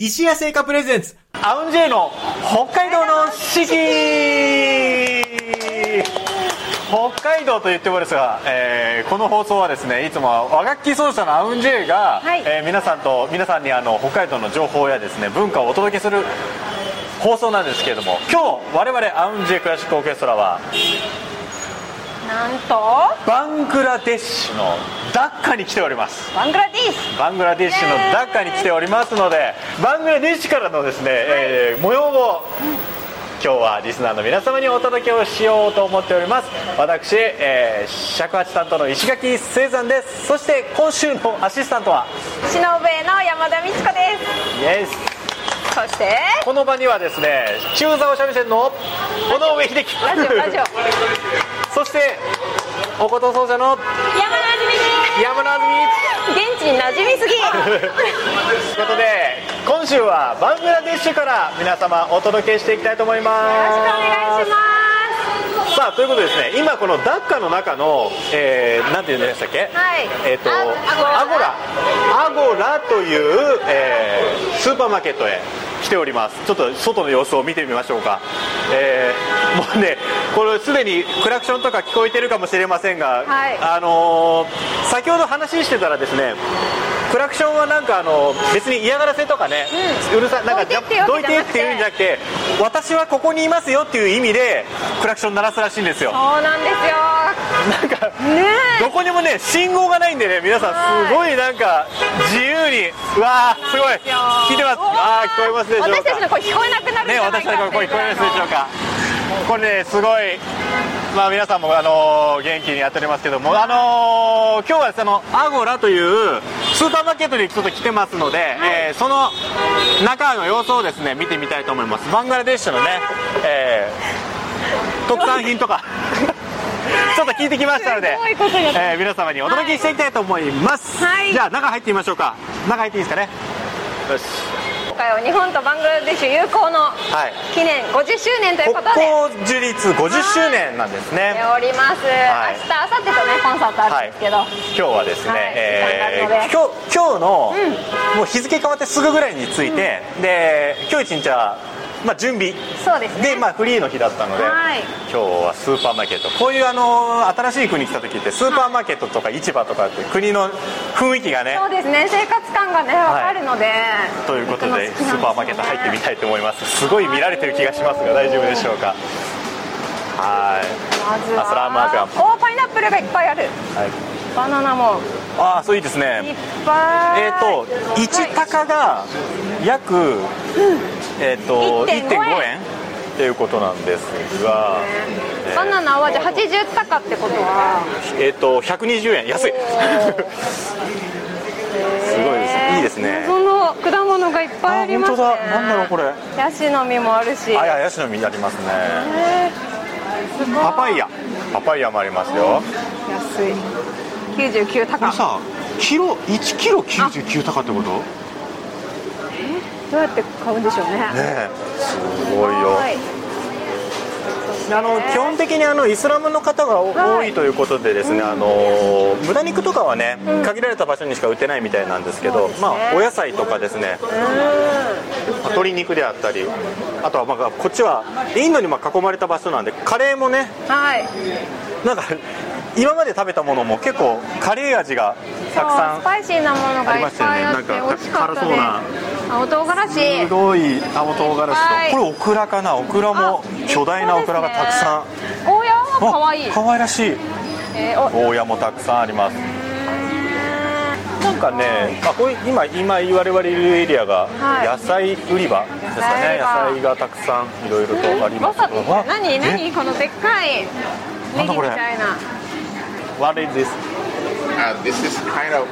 石屋製菓プレゼンツアウンジェイの北海道の四季。北海道と言ってもですが、えーこの放送はですねいつもは和楽器奏者のアウンジェイが、はい。えー皆さんと皆さんにあの北海道の情報やですね文化をお届けする放送なんですけれども今日我々アウンジェイクラシックオーケストラはなんと？バングラデシュのダッカに来ております。バングラディスバングラデシュのダッカに来ておりますのでバングラデシュからのですね、えー模様を今日はリスナーの皆様にお届けをしようと思っております。私、えー尺八担当の石垣聖山です。そして今週のアシスタントは？篠笛の山田美智子です。イエスそして？この場にはですね中座お三味線の尾上秀樹。そしてお琴奏者の山田み山田あずみ現地に馴染みすぎ。ということで今週はバングラデシュから皆様お届けしていきたいと思います。よろしくお願いしますさあということでですね今このダッカの中の、えー、なんて言うんでしたっけ？はい。えっ、とあアゴラ。アゴラという、えースーパーマーケットへ来ております。ちょっと外の様子を見てみましょうか、えーもうねこれすでにクラクションとか聞こえてるかもしれませんが、はい。あのー先ほど話してたらですねクラクションはなんかあの別に嫌がらせとかね、うるさいなんかどいてっていうんじゃなくて私はここにいますよっていう意味でクラクション鳴らすらしいんですよ。そうなんですよ。なんかねどこにもね信号がないんでね皆さんすごいなんか自由にうわーすごい。聞いてます。あー聞こえますでしょうか。私たちの声聞こえなくなるんじねゃないか私たちの声聞こえますでしょうかかこれねすごい。まあ皆さんもあのー元気にやっておりますけどもあのー今日はそのアゴラというスーパーマーケットにちょっと来てますので、えーその中の様子をですね見てみたいと思います。バングラデシュのね、えー特産品とか ちょっと聞いてきましたのでえー皆様にお届けしていきたいと思います、はい。じゃあ中入ってみましょうか。中入っていいですかね？よし。今回は日本とバングラデシュ友好のはい。記念50周年という国ことで。交樹立50周年なんですね。しております、はい。明日明後日とねコンサートあるんですけど、今日はですね、はい。えー今日今日の、もう日付変わってすぐぐらいについて、で今日一日は、まあ、準備。そうですね。で、まあ、フリーの日だったので、はい。今日はスーパーマーケット。こういうあの新しい国に来た時ってスーパーマーケットとか市場とかって国の雰囲気がねそうですね。生活感がね分かるので、ということでね。ーパーマーケット入ってみたいと思います。すごい見られてる気がしますが大丈夫でしょうか？はい。まずはアスラーマークは。おーパイナップルがいっぱいある。はい。バナナも。ああそういいですいっねぱい。えっ、と1高が約、えっ、と1.5 1.5円。っていうことなんですが、えー。バナナはじゃあ80高ってことは。えっ、と120円。安い。すごいです。いいですね。その果物がいっぱいありますね。あ本当だ。なんだろうこれ。ヤシの実もあるし。あいやヤシの実ありますね。えーすパパイヤ。パパイヤもありますよ。安い。99こ高。れさキロ1キロ99高ってこと？ねどうやって買うんでしょうね。えすごいよ。はい。あの基本的にあのイスラムの方が多いということでですね、あの豚肉とかはね、限られた場所にしか売ってないみたいなんですけどまあ、お野菜とかですね。鶏肉であったりあとはまあこっちはインドにまあ囲まれた場所なんでカレーもねはい。なんか今まで食べたものも結構カレー味がたくさんスパイシーなものがいっぱいあってありましたよね。なんか美味しかったです。辛そうな青唐辛子。すごい青唐辛子はい。とこれオクラかな？オクラも巨大なオクラがたくさん。ゴーヤは可愛い。あ可愛らしい。えーおゴーヤもたくさんあります。なんかねあこれ今今我々いるエリアがはい。野菜売り場ですかね、野菜が野菜がたくさんいろいろとあります。何え？何？このでっかいネギみなんだこれ？たいな。What is this? Uh, this is kind of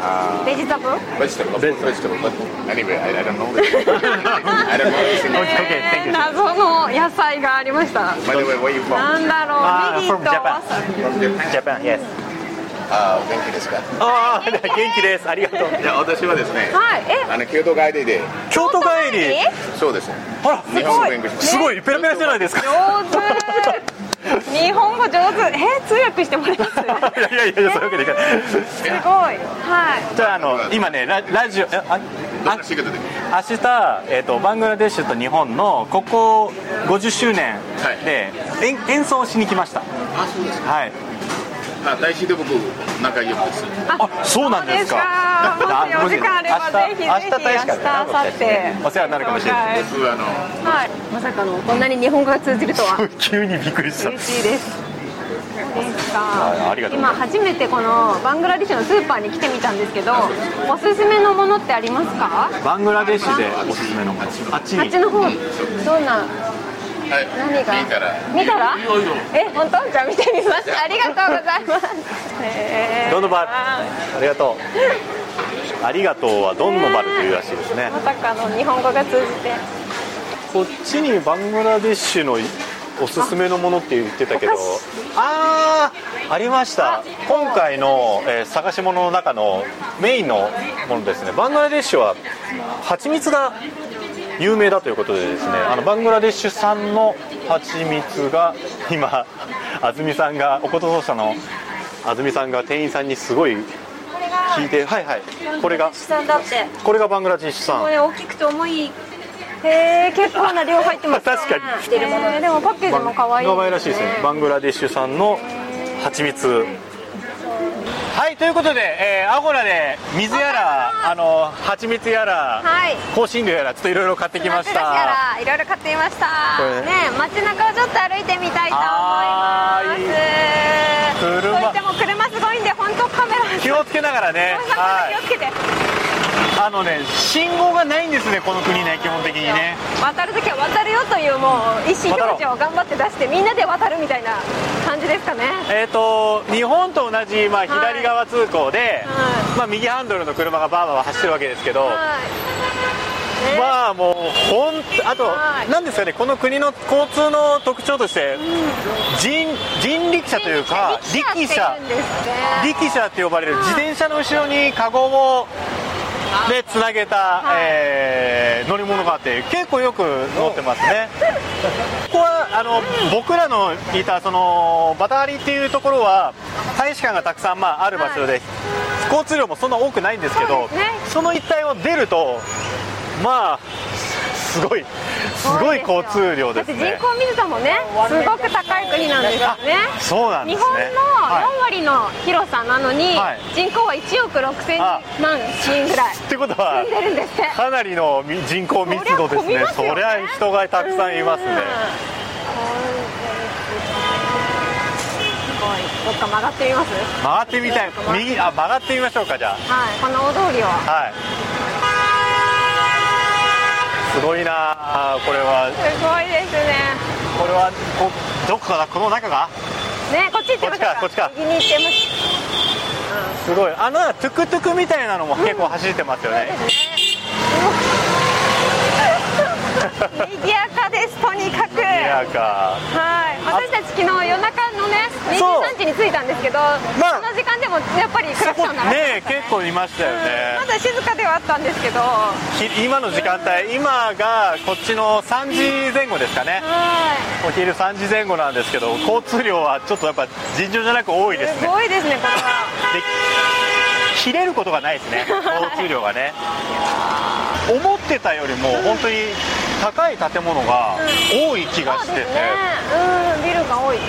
uh, ベジタブル vegetable, vegetable, but anyway, I, I don't know. I don't know Okay, okay, thank you. 謎の野菜がありました By the way, where are you な from? んだろうネギ from と Japan From Japan? Japan, yes あー元気ですかああ元気ですありがとういや私はですね、はいえあの京都帰りで京都帰りそうですあら日本語勉強しますすごいペラペラじゃないですか上手日本語上手。え通訳してもらえます？すいやいやいやそういうわけにいかない。ごい。はい。じゃああの今ねララジオえああ明日、えー、とバングラデシュと日本のここ50周年で、演演奏しに来ました。あそうですか。はいあ大師で僕仲良いです。あそうなんですか。そうですか。もしお時間あればぜひぜひ明日明日明後日。お世話になるかもしれないはい僕あのはい。まさかのこんなに日本語が通じるとは。急にびっくりした。嬉しいです。そうですか、はいありがとうございます。今初めてこのバングラデシュのスーパーに来てみたんですけどおすすめのものってありますか？バングラデシュでおすすめのもの。あっちに。あっちの方。どんなはい。何が？いいから見たら？いいよいいよ。え本当？じゃあ見てみます。ありがとうございます。へー。ドンノバル？ありがとう。ありがとうはドンノバルというらしいですね。まさかの日本語が通じて。こっちにバングラデシュのおすすめのものって言ってたけど。ああありました。今回の、えー探し物の中のメインのものですね。バングラデシュは蜂蜜が有名だということでですねあのバングラデシュ産の蜂蜜が今安住さんがおこと奏者の安住さんが店員さんにすごい聞いてはいはい。これがこれがバングラデシュ産。これ大きくて重い。へえ結構な量入ってますね。確かに。でもパッケージも可愛い可愛らしいですね。バングラデシュ産の蜂蜜はいということで、えーアゴラで水やらあの蜂蜜やらはい。香辛料やらちょっといろいろ買ってきました。らいろいろ買ってみました。ね街中をちょっと歩いてみたいと思います。車。といっても車すごいんで本当カメラ気をつけながらね。は気をつけて。いあのね信号がないんですねこの国ね基本的にね。渡るときは渡るよというもう意思表示を頑張って出してみんなで渡るみたいな感じですかね。えー、と日本と同じ、まあ、左側通行で、はまあ、右ハンドルの車がバーバー走ってるわけですけど、はい。ね。まあもうほんあと、はい。なんですかねこの国の交通の特徴として、人人力車というか力車力車って呼ばれるはい。自転車の後ろにカゴをでつなげた、はい。えー乗り物があって結構よく乗ってますね。ここはあの僕らのいたそのバタハリっていうところは大使館がたくさん、まあ、ある場所で、交通量もそんな多くないんですけどそね。その一帯を出るとまあすごいすごい交通量ですね。人口水さもねすごく高い国なんですよね。そうなんですね。日本のはい4割の広さなのに、はい。人口は1億6000あ万人ぐらいってことは住んでるんですって。かなりのみ人口密度ですね。そそりゃね人がたくさんいますね。どっか曲がってみます？曲がってみたい。右あ曲がってみましょうかじゃはい。この大通りを。あはいすごいな。あこれは。すごいですねこれはこどこかなこの中が？ねこっち行ってみましょうか。こっちかこっちか。右に行ってますすごい。あのトゥクトゥクみたいなのも結構走ってますよね、賑やかですとにかく。いやか。はい。私たち昨日夜中のねそう。23時に着いたんですけど、まあ。その時間でもやっぱりクラクション鳴らしてね結構いましたようんねまだ静かではあったんですけど。今の時間帯今がこっちの3時前後ですかね。い。お昼3時前後なんですけど交通量はちょっとやっぱ尋常じゃなく多いですすねごいですねこれは。で切れることがないですね 交通量がね。思ってたよりも本当に高い建物が多い気がしてて、そうですね。うん。ビルが多いです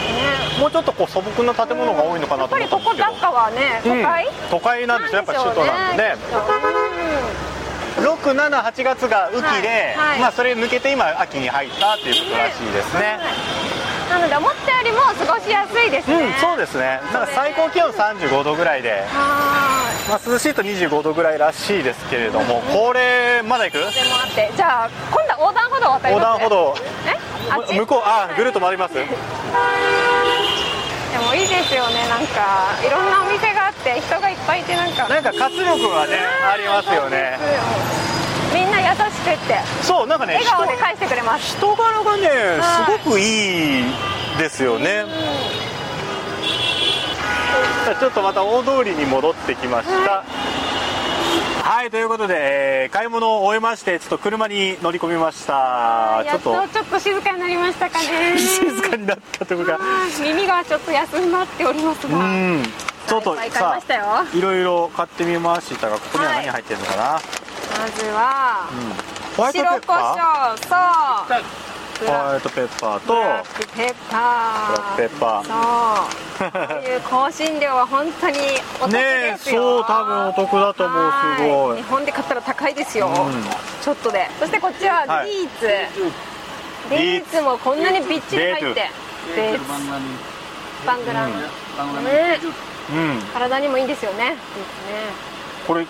ね。もうちょっとこう素朴な建物が多いのかなとやっぱり思ったんですけど。ここダッカはね都会、うん、都会？なんですよ。やっぱ首都なんでね。678月が雨季で、はいはい。まあ、それ抜けて今秋に入ったということらしいですね、なので思ったよりも過ごしやすいですね、うんそうですね。だから最高気温35度ぐらいで、はまあ、涼しいと25度ぐらいらしいですけれどもこれまだ行く？でもあってじゃあ今度は横断歩道渡り横ます断歩道。え？あ向こうあぐるっと回ります？でもいいですよねなんか。いろんなお店があって人がいっぱいいてなんか。なんか活力がねありますよね。みんな優しくって。そうなんかね笑顔で返してくれます。人人柄がねはい。すごくいいですよねちょっとまた大通りに戻ってきました、はい。ということで、えー買い物を終えましてちょっと車に乗り込みました。ちょっとやっと。ちょっと静かになりましたかね。静かになったというか。耳がちょっと休まっておりますが。うん。ちょっといっぱいろいろ買ってみましたがここには何入ってるのかな、まずは、ホワイトペ白胡椒そう。ブーホラワイトペッパーとブラックペッパブラックペーッパー。そう。こういう香辛料は本当にお得ねですよ。そう多分お得だと思うすごはい。日本で買ったら高いですよ、うん。ちょっとで。そしてこっちははい。ビーツ、デーツ。もこんなにびっちり入って。デーツ。バングラン、ねうん。体にもいいんですよね。ビーツね。これ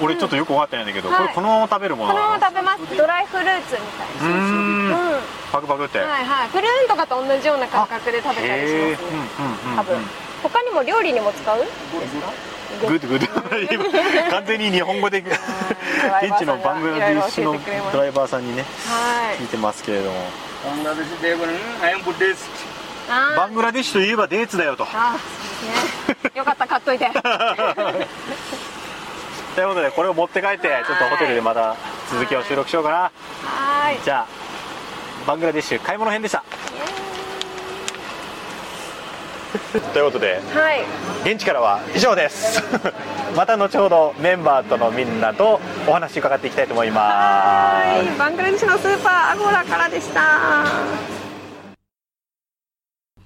俺ちょっとよく分かってないんだけど、はい。これこのまま食べるものこのまま食べます。ドライフルーツみたいな。うーん。うんパクパクって、はいはい。プルーンとかと同じような感覚で食べたりします。ねうんうんうん多分。他にも料理にも使う？ですか Good. Good.完全に日本語で現地のバングラディッシュのドライバーさんにねはい。聞いてますけれども。バングラディッシュといえばデーツだよと。あーそうですね。よかった買っといて ということでこれを持って帰ってちょっとホテルでまた続きを収録しようかな。はーい。じゃあバングラディッシュ買い物編でした。ということではい。現地からは以上です。また後ほどメンバーとのみんなとお話伺っていきたいと思いまはい。バングラデシュのスーパーアゴラからでした。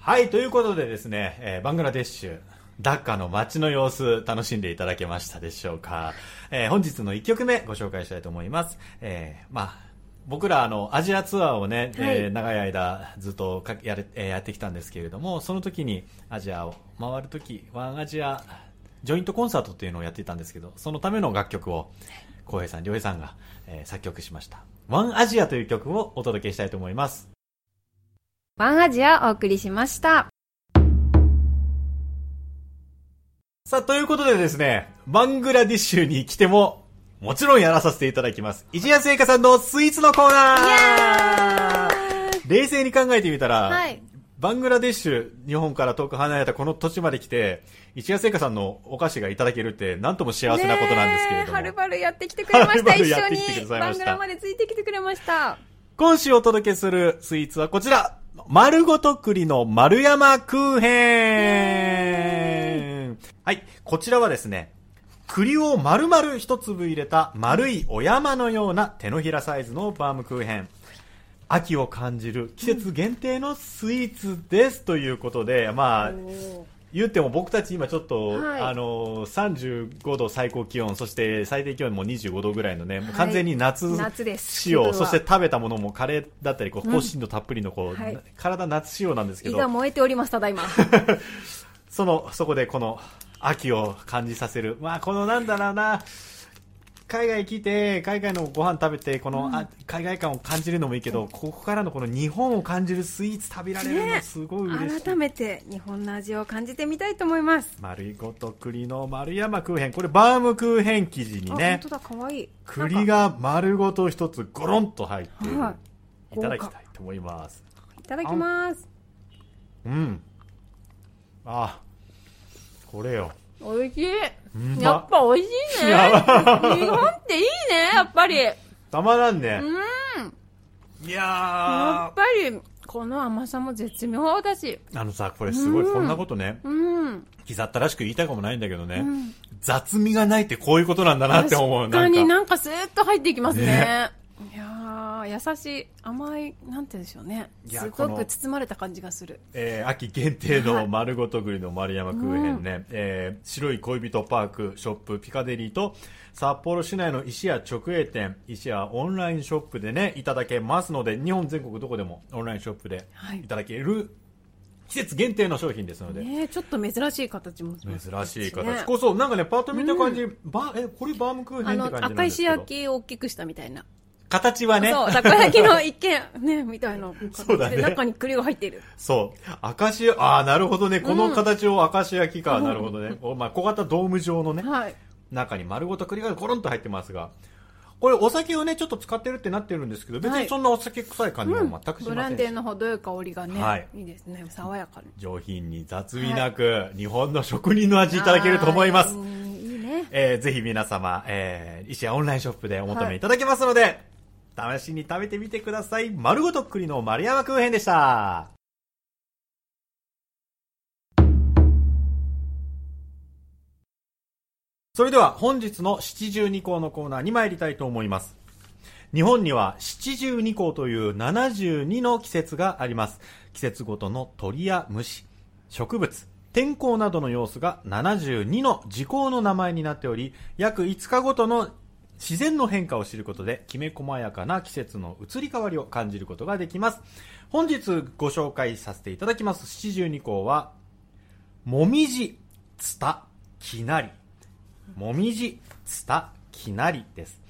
はいということでですね、えーバングラデッシュダッカの街の様子楽しんでいただけましたでしょうか、えー本日の1曲目ご紹介したいと思います、えーまあ僕らあのアジアツアーをね、えー長い間ずっとかやれ、えーやってきたんですけれどもその時にアジアを回る時ワンアジアジョイントコンサートっていうのをやっていたんですけどそのための楽曲を浩平さん良平さんが、えー作曲しました「ワンアジア」という曲をお届けしたいと思います。ワンアジアお送りしました。さあ、ということでですね、バングラディッシュに来ても、もちろんやらさせていただきます。一夜製菓さんのスイーツのコーナー冷静に考えてみたら、はいバングラディッシュ、日本から遠く離れたこの土地まで来て、一夜製菓さんのお菓子がいただけるって、なんとも幸せなことなんですけれども。はるばるやってきてくれました、一緒やってきてくだに。さいましたバングラまでついてきてくれました。今週お届けするスイーツはこちら丸ごと栗の丸山空編はい、こちらはですね、栗を丸々一粒入れた丸いお山のような手のひらサイズのバームクーヘン。秋を感じる季節限定のスイーツです、ということで、まあ、言っても僕たち今ちょっと、はい。あの35度最高気温そして最低気温も25度ぐらいのね、もう完全に夏夏です。仕様そして食べたものもカレーだったりこう香辛料たっぷりのこう、はい。体夏仕様なんですけ胃どが燃えております、ただいま。そのそこでこの秋を感じさせる。まあこのなんだろうな。海外来て海外のご飯食べてこの、あ海外感を感じるのもいいけどここからのこの日本を感じるスイーツ食べられるのね。すごい嬉しい、改めて日本の味を感じてみたいと思います。丸いごと栗の丸山クーヘンこれバームクーヘン生地にあ、ね本当だ、かわい。い。栗が丸ごと一つゴロンと入ってい。いただきたいと思います。いただきます。うん。あこれよ美味しい。やっぱ美味しいね。日本っていいね、やっぱり。やたまらんねうん。いやっぱり、この甘さも絶妙だし。ーあのさこれすごいうんこんなことねうん。刻ったらしく言いたくもないんだけどね、ん雑味がないってこういうことなんだなって思う確かになんかなんかスーッと入っていきますね。ねいやー、優しい、甘い、なんて言うんでしょうね。すごく包まれた感じがする。えー秋限定の丸ごと栗の丸山クーヘンね、えー白い恋人パークショップピカデリーと札幌市内の石屋直営店石屋オンラインショップでねいただけますので日本全国どこでもオンラインショップではい。いただける季節限定の商品ですので、ねちょっと珍しい形も珍しい形、ねこそなんかねパート見た感じ、バえこれバームクーヘンって感じ赤石焼きを大きくしたみたいな、形はね。そうたこ焼きの一見ねみたいなそうだね。形で中に栗が入っている。そう。明石、ああ、なるほどね。この形を明石焼きか。なるほどね。おまあ、小型ドーム状のね、はい。中に丸ごと栗がゴロンと入ってますが、これお酒をね、ちょっと使ってるってなってるんですけど、別はい。にそんなお酒臭い感じも全くしブランません。し、デーの程よい香りがね、はい。い、いですね。爽やかに。上品に雑味なく、日本の職人の味いただけると思います。はい。うんいいね。ねえーぜひ皆様、えー、石屋オンラインショップでお求めいただけますので、試しに食べてみてください。丸ごと栗の丸山空編でした。それでは本日の七十二項のコーナーに参りたいと思います。日本には七十二項という72の季節があります。季節ごとの鳥や虫、植物、天候などの様子が72の時効の名前になっており、約5日ごとの自然の変化を知ることで、きめ細やかな季節の移り変わりを感じることができます。本日ご紹介させていただきます七十二項は、もみじ、つた、きなり。もみじ、つた、きなりです。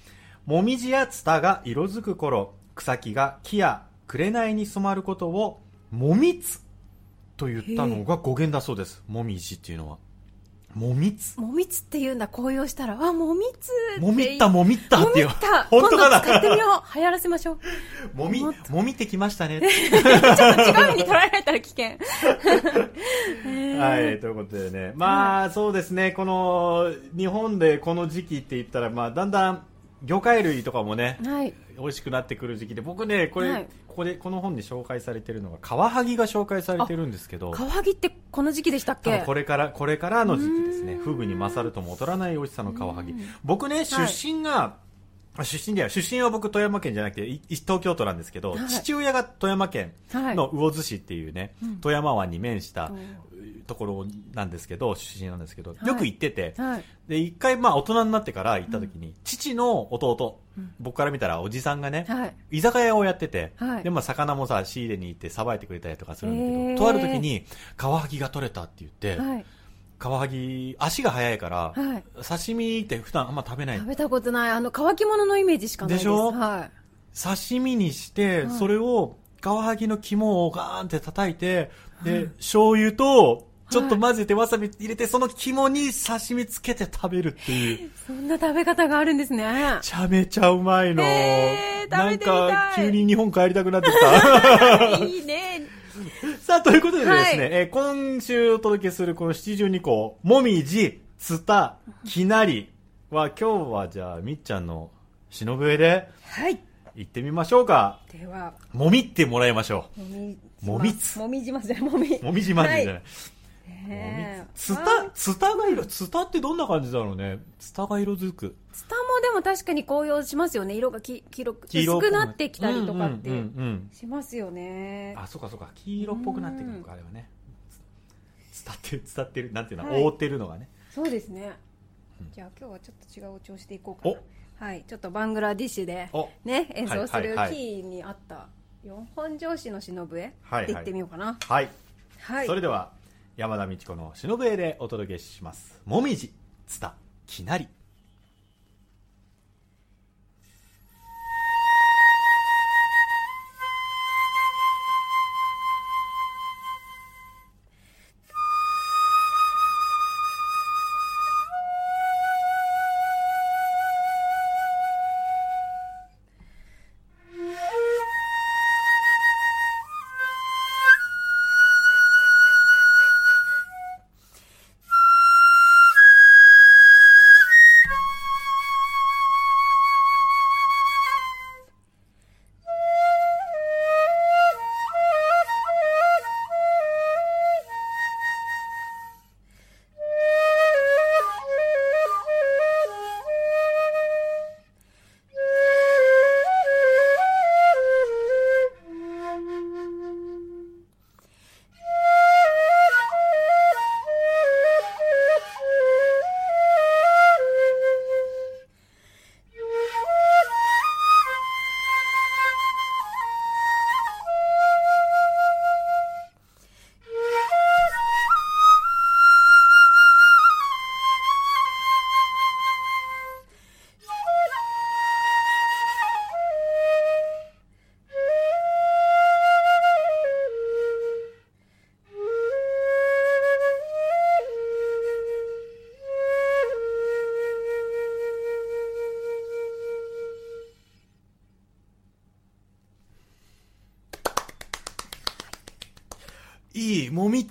もみじやつたが色づく頃、草木が木や紅に染まることを、もみつと言ったのが語源だそうです。もみじっていうのは。もみつ？もみつって言うんだ、紅葉したら。あ、もみつもみったもみったっていう。もみった。本当か今度使ってみなよう。流行らせましょう。もみもみってきましたね。ちょっと違う意味に取られたら危険。はい、ということでね。まあ、そうですね、この、日本でこの時期って言ったら、まあ、だんだん、魚介類とかもね、はい。美味しくなってくる時期で、僕ね、これ、はい。ここで、この本に紹介されてるのが、カワハギが紹介されてるんですけど、カワハギってこの時期でしたっけ？これから、これからの時期ですね。フグに勝るとも劣らない美味しさのカワハギ。僕ね、出身が、あ出身では、出身は僕富山県じゃなくて、い東京都なんですけど、はい。父親が富山県の魚津市っていうね、富山湾に面したところなんですけど、出身なんですけど、い。よく行ってて、はい。で、一回まあ大人になってから行った時に、父の弟、僕から見たらおじさんがね、はい。居酒屋をやってて、はい。で、まあ、魚もさ、仕入れに行ってさばいてくれたりとかするんだけど、とある時に、カワハギが取れたって言って、はい。カワハギ、足が速いから、はい刺身って普段あんま食べない食。べたことない。あの、乾き物のイメージしかないです。でしょ？はい。刺身にして、はいそれを、カワハギの肝をガーンって叩いて、で、醤油と、ちょっと混ぜてわさび入れて、その肝に刺身つけて食べるっていう。そんな食べ方があるんですね。めちゃめちゃうまいの。へーなんか、急に日本帰りたくなってきた。いいね。さあ、ということでですね、はいえー今週お届けするこの七十二項、もみじ、つた、きなりは、今日はじゃあ、みっちゃんの忍笛ではい。行ってみましょうか。では、もみってもらいましょもみ、もみつもみじますね、もみ。う。もみじまんじじゃない。ねえつた、つたが色、つたってどんな感じだろうね。つたが色づく。ツタもでも確かに紅葉しますよね。色がき黄色薄くなってきたりとかってしますよね。あ、そうかそうか。黄色っぽくなってくるのか、あれはね。つ伝ってる、伝ってる、なんていうの、はい覆ってるのがね。そうですね。じゃあ今日はちょっと違うお調子でいこうかな。はい。ちょっとバングラディッシュでお、ね、演奏するキーに合った四本上司の忍笛はいはいでいってみようかな。はい。はい。それでは山田美智子の忍笛でお届けします「もみじつたきなり」「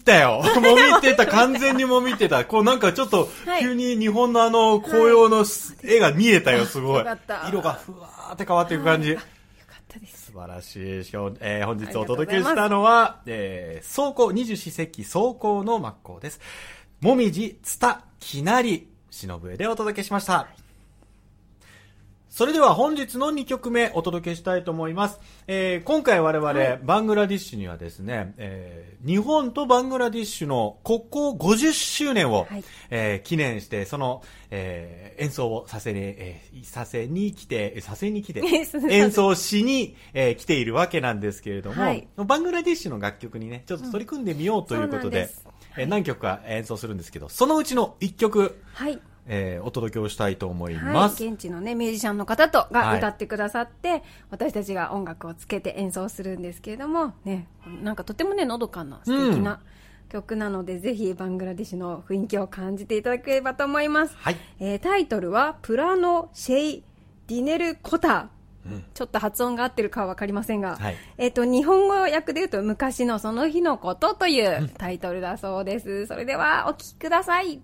ったよ。もみってた、完全にもみってた。こうなんかちょっとは、い急に日本のあの、紅葉の絵が見えたよ、すごい。色がふわーって変わっていく感じ。素晴らしい。えー本日お届けしたのは、えー、走行、二十四節気走行の真っ向です。もみじ、つた、きなり、しのぶえでお届けしました。それでは本日の2曲目お届けしたいと思います。えー今回我々、バングラディッシュにはですね、えー日本とバングラディッシュの国交50周年を、はい。えー記念して、その、えー演奏をさせに、えーさせに来て、させに来て、演奏しに、えー来ているわけなんですけれども、はい。バングラディッシュの楽曲にね、ちょっと取り組んでみようということで、そうなんえー何曲か演奏するんですけど、そのうちの1曲、はい。えーお届けをしたいと思いはい、ます。現地のねミュージシャンの方とはい。が歌ってくださって、私たちが音楽をつけて演奏するんですけれどもねなんかとてもねのどかな素敵な曲なので、ぜひバングラデシュの雰囲気を感じていただければと思います、はい。えータイトルは「プラノ・シェイ・ディネル・コタ」ちょっと発音が合ってるかは分かりませんが、はい。えっと日本語訳で言うと「昔のその日のこと」というタイトルだそうです、それではお聴きください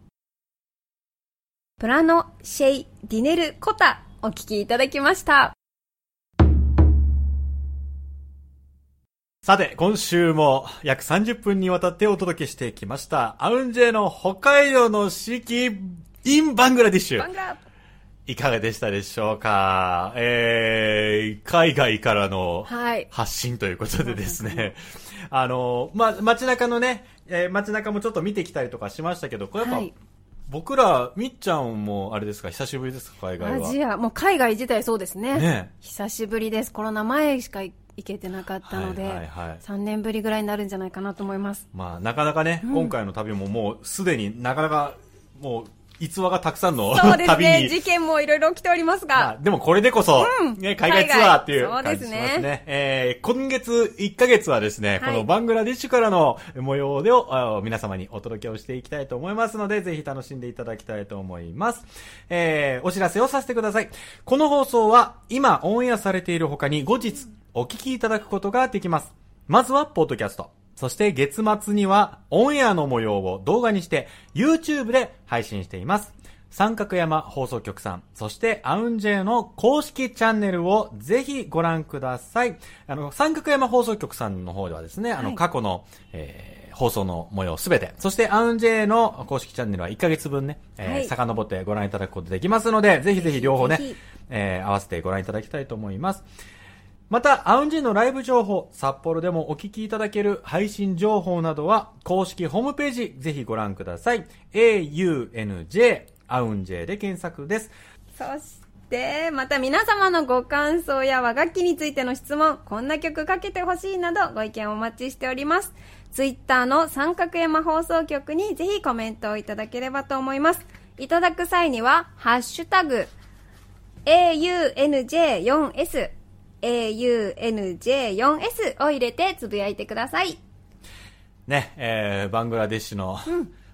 プラノ・シェイ・ディネル・コタお聞きいただきました。さて、今週も約30分にわたってお届けしてきました、アウンジェの北海道の四季 in バングラディッシュ。バングラいかがでしたでしょうか？えー、海外からのはい。発信ということでですね、あの、ま、街中のね、えー街中もちょっと見てきたりとかしましたけど、これやっぱ、はい僕ら、みっちゃんもあれですか、久しぶりですか、海外は。アジア、もう海外自体そうですね。ね久しぶりです。コロナ前しか行けてなかったので、はいはいはい3年ぶりぐらいになるんじゃないかなと思います。まあ、なかなかね、今回の旅ももうすでになかなか、もう、逸話がたくさんのそうです旅ね。に。事件もいろいろ起きておりますまが。あでもこれでこそ、ね、海外ツアーっていう感じしますね。そうですえー今月1ヶ月はですね、はいこのバングラディッシュからの模様をあ皆様にお届けをしていきたいと思いますので、ぜひ楽しんでいただきたいと思います。えーお知らせをさせてください。この放送は今オンエアされている他に後日お聞きいただくことができます。まずはポッドキャスト。そして月末にはオンエアの模様を動画にして YouTube で配信しています。三角山放送局さん、そしてアウンジェの公式チャンネルをぜひご覧ください。あの、三角山放送局さんの方ではですね、あの、はい過去の、えー放送の模様すべて、そしてアウンジェの公式チャンネルは1ヶ月分ね、えーはい遡ってご覧いただくことできますので、ぜひぜひ両方ねえー合わせてご覧いただきたいと思います。また、アウンジェのライブ情報、札幌でもお聞きいただける配信情報などは、公式ホームページ、ぜひご覧ください。aunj、アウンジェで検索です。そして、また皆様のご感想や和楽器についての質問、こんな曲かけてほしいなどご意見をお待ちしております。ツイッターの三角山放送局にぜひコメントをいただければと思います。いただく際には、ハッシュタグ、AUNJ4S、AUNJ4S を入れてつぶやいてください。ね、えー、バングラデシュの、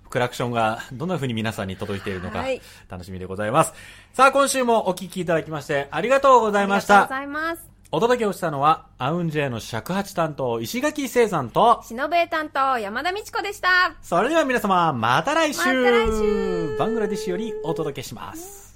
クラクションがどんな風に皆さんに届いているのかはい楽しみでございます。さあ、今週もお聞きいただきましてありがとうございました。ありがとうございます。お届けをしたのは、アウンジェの尺八担当、石垣聖さんと、しのぶえ担当、山田美智子でした。それでは皆様、また来週また来週バングラディッシュよりお届けします。